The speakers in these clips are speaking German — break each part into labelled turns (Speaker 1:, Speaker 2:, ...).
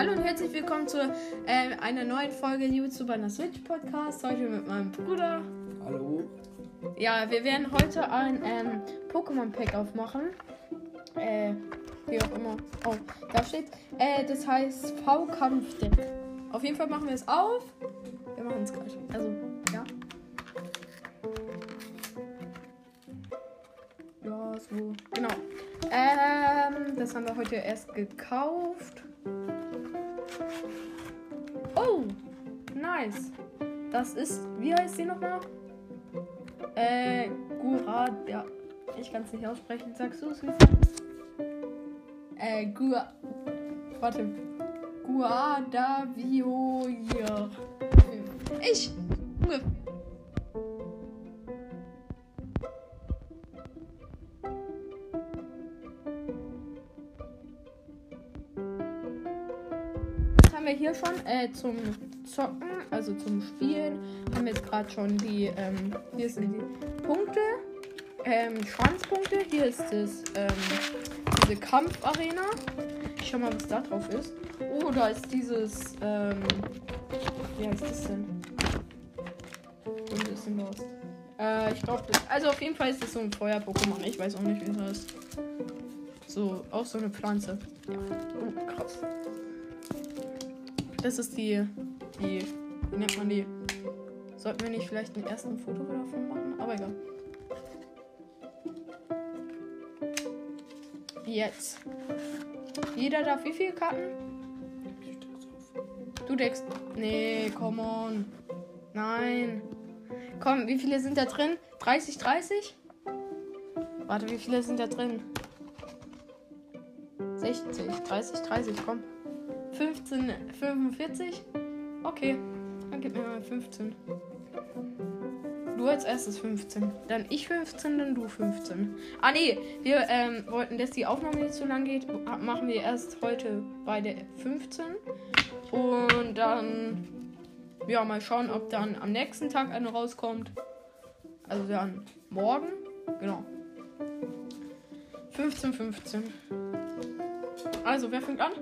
Speaker 1: Hallo und herzlich willkommen zu äh, einer neuen Folge YouTuber na Switch Podcast. Heute mit meinem Bruder.
Speaker 2: Hallo.
Speaker 1: Ja, wir werden heute ein ähm, Pokémon Pack aufmachen. Äh, wie auch immer. Oh, da steht. Äh, das heißt V-Kampfdeck. Auf jeden Fall machen wir es auf. Wir machen es gleich. Also, ja. Ja, so. Genau. Ähm, das haben wir heute erst gekauft. Oh, nice. Das ist, wie heißt sie nochmal? Äh, Gurad, ja. Ich kann es nicht aussprechen. Sagst du es, heißt? Äh, Gua. Warte. Guadavioir. Ich. Wir hier schon äh, zum Zocken, also zum Spielen. Haben wir jetzt gerade schon die, ähm, hier sind die Punkte, ähm, Schwanzpunkte. Hier ist das, ähm, diese Kampfarena. Ich schau mal, was da drauf ist. Oh, da ist dieses, ähm, wie heißt das denn? Und ist denn los? Äh, ich glaube, also auf jeden Fall ist das so ein Feuer-Pokémon. Ich weiß auch nicht, wie es heißt. So, auch so eine Pflanze. Ja. Oh, krass. Das ist die, die, wie nennt man die? Sollten wir nicht vielleicht ein ersten Foto davon machen? Aber egal. Jetzt. Jeder darf wie viele Karten? Du deckst. Nee, come on. Nein. Komm, wie viele sind da drin? 30, 30? Warte, wie viele sind da drin? 60, 30, 30, komm. 15, 45? Okay, dann gib mir mal 15. Du als erstes 15. Dann ich 15, dann du 15. Ah nee, wir ähm, wollten, dass die Aufnahme nicht so lang geht, machen wir erst heute beide 15. Und dann, ja, mal schauen, ob dann am nächsten Tag eine rauskommt. Also dann morgen. Genau. 15, 15. Also, wer fängt an?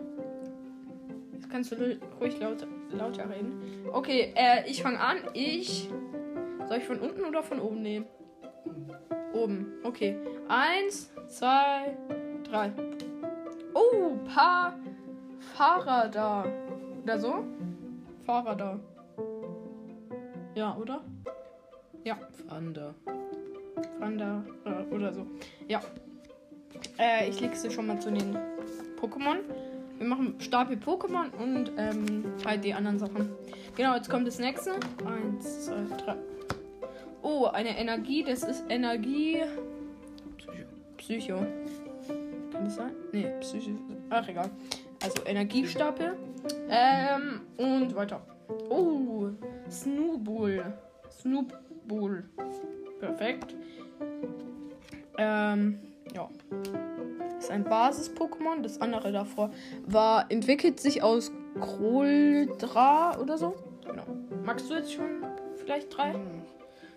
Speaker 1: Kannst du ruhig laut, lauter reden. Okay, äh, ich fange an. Ich. Soll ich von unten oder von oben nehmen? Oben. Okay. Eins, zwei, drei. Oh, paar Fahrer da. Oder so? Fahrer da. Ja, oder? Ja.
Speaker 2: Wander.
Speaker 1: Wander äh, oder so. Ja. Äh, ich lege sie schon mal zu den Pokémon. Wir machen Stapel Pokémon und ähm, halt die anderen Sachen. Genau, jetzt kommt das nächste. Eins, zwei, drei. Oh, eine Energie. Das ist Energie.
Speaker 2: Psycho.
Speaker 1: Psycho. Kann das sein? Nee, Psycho. Ach, egal. Also Energiestapel. Ähm, und weiter. Oh, Snowball. Snowball. Perfekt. Ähm, ja. Ist ein Basis-Pokémon. Das andere davor war, entwickelt sich aus Kroldra oder so. Genau. Magst du jetzt schon vielleicht drei?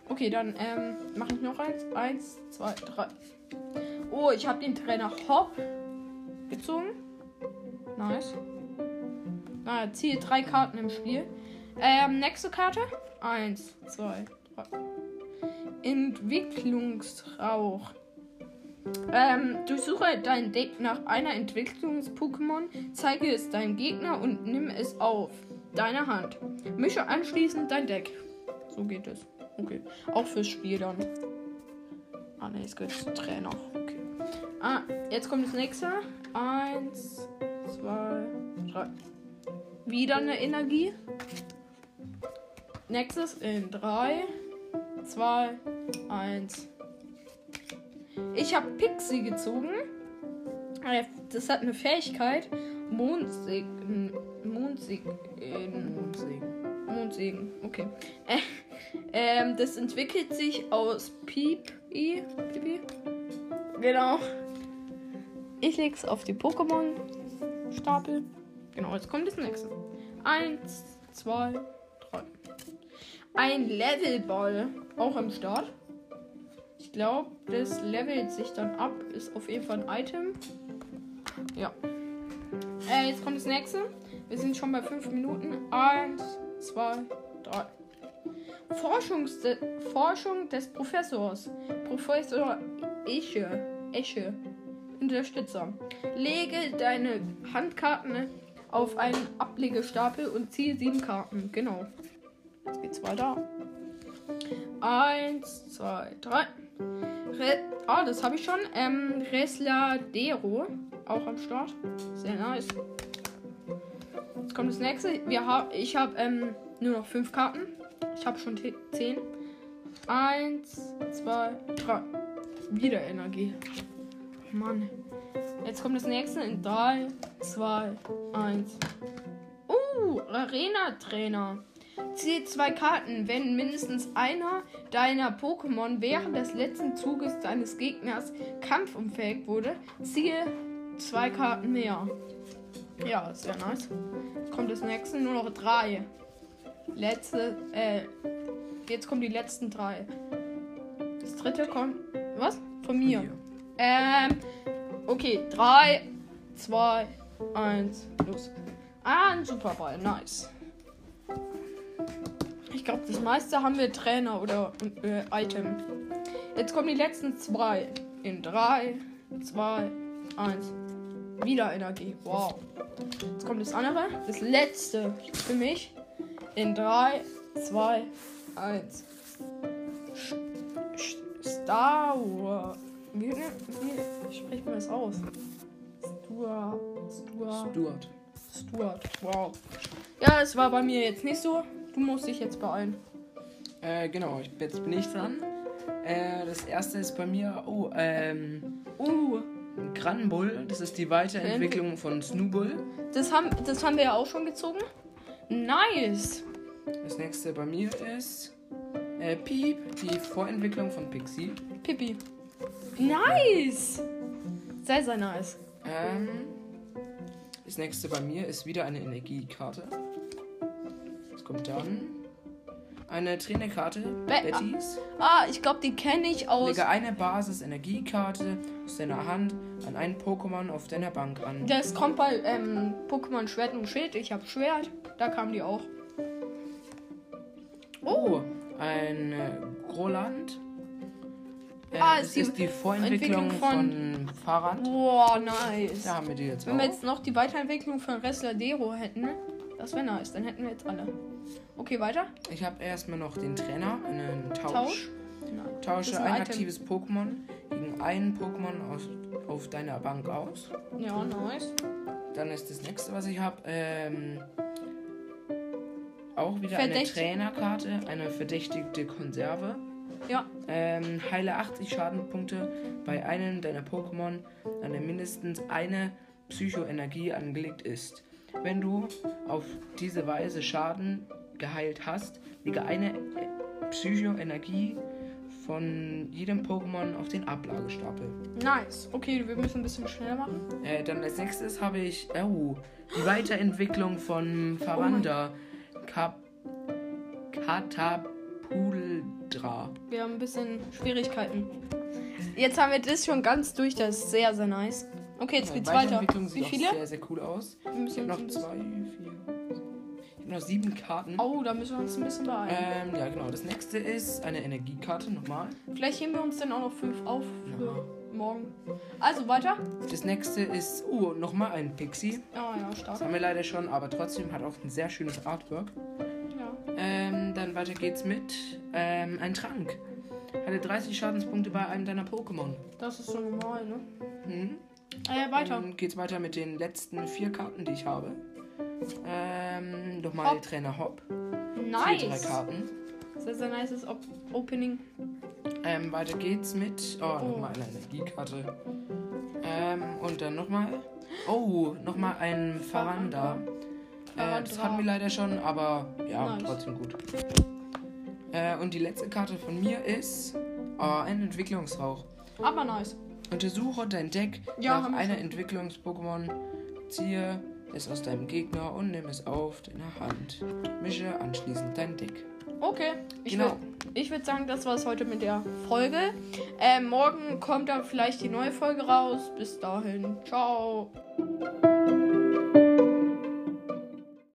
Speaker 1: Okay, dann ähm, mache ich noch eins. Eins, zwei, drei. Oh, ich habe den Trainer Hop gezogen. Nice. Ah, ziehe drei Karten im Spiel. Ähm, nächste Karte. Eins, zwei, drei. Entwicklungsrauch. Ähm, durchsuche dein Deck nach einer Entwicklungs-Pokémon, zeige es deinem Gegner und nimm es auf deine Hand. Mische anschließend dein Deck. So geht es. Okay. Auch fürs Spiel dann. Ah ne, es geht Trainer. Okay. Ah, jetzt kommt das nächste. Eins, zwei, drei. Wieder eine Energie. Nächstes in drei, zwei, eins. Ich habe Pixie gezogen. Äh, Das hat eine Fähigkeit. Mondsegen. Mondsegen.
Speaker 2: Mondsegen.
Speaker 1: Mondsegen. Okay. Äh, ähm, das entwickelt sich aus Piep. I, Pipi. Genau. Ich leg's auf die Pokémon-Stapel. Genau, jetzt kommt das nächste. Eins, zwei, drei. Ein Levelball. Auch am Start. Ich glaube, das levelt sich dann ab. Ist auf jeden Fall ein Item. Ja. Äh, jetzt kommt das nächste. Wir sind schon bei fünf Minuten. Eins, zwei, drei. Forschungs Forschung des Professors. Professor Esche. Esche. Unterstützer. Lege deine Handkarten auf einen Ablegestapel und ziehe sieben Karten. Genau. Jetzt geht's weiter. Eins, zwei, drei. Re ah, das habe ich schon. Ähm, Resladero. Auch am Start. Sehr nice. Jetzt kommt das nächste. Wir hab, ich habe ähm, nur noch fünf Karten. Ich habe schon zehn. Eins, zwei, drei. Wieder Energie. Mann. Jetzt kommt das nächste in 3, 2, 1. Uh, Arena-Trainer. Ziehe zwei Karten, wenn mindestens einer deiner Pokémon während des letzten Zuges deines Gegners kampfunfähig wurde, ziehe zwei Karten mehr. Ja, sehr nice. Jetzt kommt das nächste, nur noch drei. Letzte, äh, jetzt kommen die letzten drei. Das dritte kommt, was? Von mir. Von ähm, okay, drei, zwei, eins, los. Ah, ein Superball, nice. Ich glaube, das meiste haben wir Trainer oder äh, Item. Jetzt kommen die letzten zwei. In 3, 2, 1. Wieder Energie. Wow. Jetzt kommt das andere. Das letzte für mich. In 3, 2, 1. Star Wars. Wie, wie spricht man das aus? Stuart. Stuart.
Speaker 2: Stuart.
Speaker 1: Stuart. Wow. Ja, es war bei mir jetzt nicht so. Du musst dich jetzt beeilen.
Speaker 2: Äh, genau, jetzt bin ich dran. Äh, das erste ist bei mir, oh, ähm,
Speaker 1: uh,
Speaker 2: Granbull. Das ist die Weiterentwicklung von Snowbull.
Speaker 1: Das haben, das haben wir ja auch schon gezogen. Nice.
Speaker 2: Das nächste bei mir ist äh, Piep, die Vorentwicklung von Pixie.
Speaker 1: Pippi. Nice. Sehr, sehr nice.
Speaker 2: Ähm, das nächste bei mir ist wieder eine Energiekarte. Was kommt dann? Eine Trainerkarte,
Speaker 1: Be
Speaker 2: Bettys.
Speaker 1: Ah, ich glaube, die kenne ich aus.
Speaker 2: Lege eine Basis-Energiekarte aus deiner Hand an einen Pokémon auf deiner Bank an.
Speaker 1: Das kommt bei ähm, Pokémon Schwert und Schild. Ich habe Schwert. Da kam die auch.
Speaker 2: Oh, ein äh, Groland. Äh,
Speaker 1: Ah,
Speaker 2: das
Speaker 1: ist die
Speaker 2: Vorentwicklung
Speaker 1: Entwicklung
Speaker 2: von, Fahrrad.
Speaker 1: Boah, nice.
Speaker 2: Da haben wir die jetzt
Speaker 1: Wenn wir
Speaker 2: auch.
Speaker 1: jetzt noch die Weiterentwicklung von Resladero hätten, das wäre nice. Dann hätten wir jetzt alle. Okay, weiter.
Speaker 2: Ich habe erstmal noch den Trainer, einen Tausch.
Speaker 1: Tausch. Nein.
Speaker 2: Tausche
Speaker 1: ein
Speaker 2: ein, aktives Pokémon gegen einen Pokémon aus, auf deiner Bank aus.
Speaker 1: Ja, nice.
Speaker 2: Dann ist das nächste, was ich habe, ähm, auch wieder
Speaker 1: Verdächtig-
Speaker 2: eine Trainerkarte, eine verdächtigte Konserve.
Speaker 1: Ja.
Speaker 2: Ähm, heile 80 Schadenpunkte bei einem deiner Pokémon, an der mindestens eine Psychoenergie angelegt ist. Wenn du auf diese Weise Schaden geheilt hast, lege eine äh, Psychoenergie von jedem Pokémon auf den Ablagestapel.
Speaker 1: Nice. Okay, wir müssen ein bisschen schneller machen.
Speaker 2: Äh, dann als nächstes habe ich oh, die Weiterentwicklung von Faranda. Kap Katapuldra.
Speaker 1: Wir haben ein bisschen Schwierigkeiten. Jetzt haben wir das schon ganz durch. Das ist sehr, sehr nice. Okay, jetzt
Speaker 2: Ja,
Speaker 1: geht's weiter. Wie
Speaker 2: sieht
Speaker 1: viele?
Speaker 2: auch sehr, sehr cool aus.
Speaker 1: Wir
Speaker 2: Ich
Speaker 1: müssen
Speaker 2: habe noch zwei, vier. Ich habe noch sieben Karten.
Speaker 1: Oh, da müssen wir uns ein bisschen beeilen.
Speaker 2: Ähm, ja, genau. Das nächste ist eine Energiekarte nochmal.
Speaker 1: Vielleicht heben wir uns dann auch noch fünf auf für
Speaker 2: Ja.
Speaker 1: morgen. Also weiter.
Speaker 2: Das nächste ist, oh, nochmal ein Pixie.
Speaker 1: Ah ja, stark.
Speaker 2: Das haben wir leider schon, aber trotzdem hat auch ein sehr schönes Artwork.
Speaker 1: Ja.
Speaker 2: Ähm, dann weiter geht's mit ähm, ein Trank. Hatte 30 Schadenspunkte bei einem deiner Pokémon.
Speaker 1: Das ist so normal, ne?
Speaker 2: Hm?
Speaker 1: Äh, weiter.
Speaker 2: Dann geht's weiter mit den letzten vier Karten, die ich habe. Ähm, nochmal
Speaker 1: Hop.
Speaker 2: Trainer Hop. Vier, drei
Speaker 1: Nice.
Speaker 2: Karten.
Speaker 1: Sehr, sehr nice Op Opening.
Speaker 2: Ähm, weiter geht's mit. Oh,
Speaker 1: Oh.
Speaker 2: nochmal eine Energiekarte. Ähm, und dann nochmal. Oh, nochmal ein Faranda. Äh, das hatten wir leider schon, aber ja,
Speaker 1: Nice.
Speaker 2: trotzdem gut. Äh, und die letzte Karte von mir ist oh, ein Entwicklungsrauch.
Speaker 1: Aber nice.
Speaker 2: Untersuche dein Deck
Speaker 1: Ja,
Speaker 2: nach einer. Entwicklungs-Pokémon. Ziehe es aus deinem Gegner und nimm es auf deine Hand. Mische anschließend dein Deck.
Speaker 1: Okay. Ich
Speaker 2: Genau.
Speaker 1: würd- Ich würde sagen, das war es heute mit der Folge. Ähm, morgen kommt dann vielleicht die neue Folge raus. Bis dahin. Ciao.